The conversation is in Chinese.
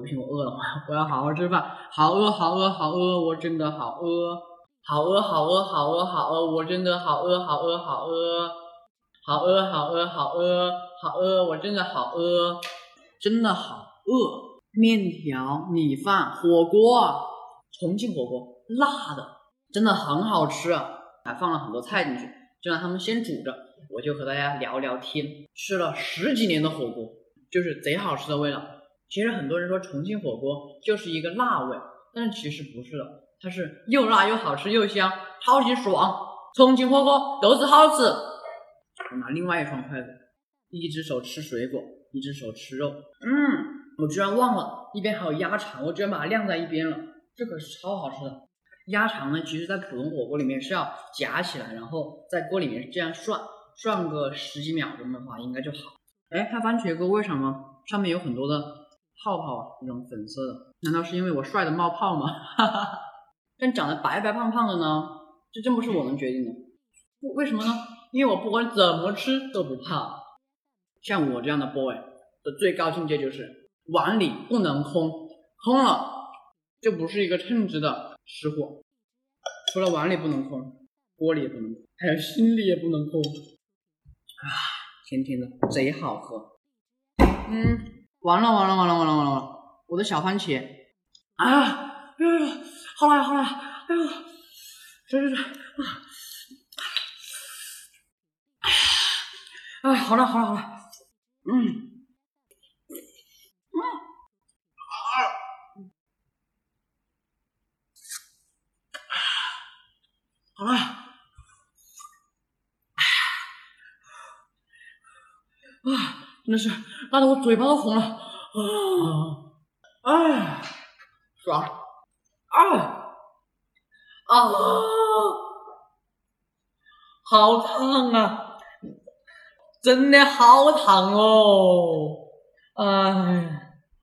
不行，我饿了，我要好好吃饭，好饿，好饿，好饿，我真的好饿，好饿，好饿，好饿，好饿，我真的好饿，好饿，好饿，好饿，好饿，好饿，好饿，我真的好饿，真的好饿。面条、米饭、火锅，重庆火锅，辣的，真的很好吃，还放了很多菜进去，就让他们先煮着，我就和大家聊聊天。吃了十几年的火锅，就是贼好吃的味道。其实很多人说重庆火锅就是一个辣味，但是其实不是的，它是又辣又好吃又香，超级爽。重庆火锅就是好吃。我拿另外一双筷子，一只手吃水果，一只手吃肉，嗯。我居然忘了，一边还有鸭肠，我居然把它晾在一边了。这可是超好吃的鸭肠呢。其实，在普通火锅里面是要夹起来，然后在锅里面这样涮涮个十几秒钟的话，应该就好。哎，它番茄锅为什么上面有很多的泡泡，那种粉色的？难道是因为我帅的冒泡吗？哈哈。但长得白白胖胖的呢？这真不是我能决定的。为什么呢？因为我不管怎么吃都不胖。像我这样的 boy 的最高境界就是。碗里不能空，空了就不是一个称职的吃货。除了碗里不能空，锅里也不能空，还有心里也不能空。啊，甜甜的，贼好喝。嗯，完了完了完了完了完了，我的小番茄。啊，哎呦，好辣好辣，哎呦，这这这，啊，哎，好了好了好了，嗯。好了，啊，真的是辣的我嘴巴都红了，啊，哎，爽，啊，啊，好烫啊，真的好烫哦，哎。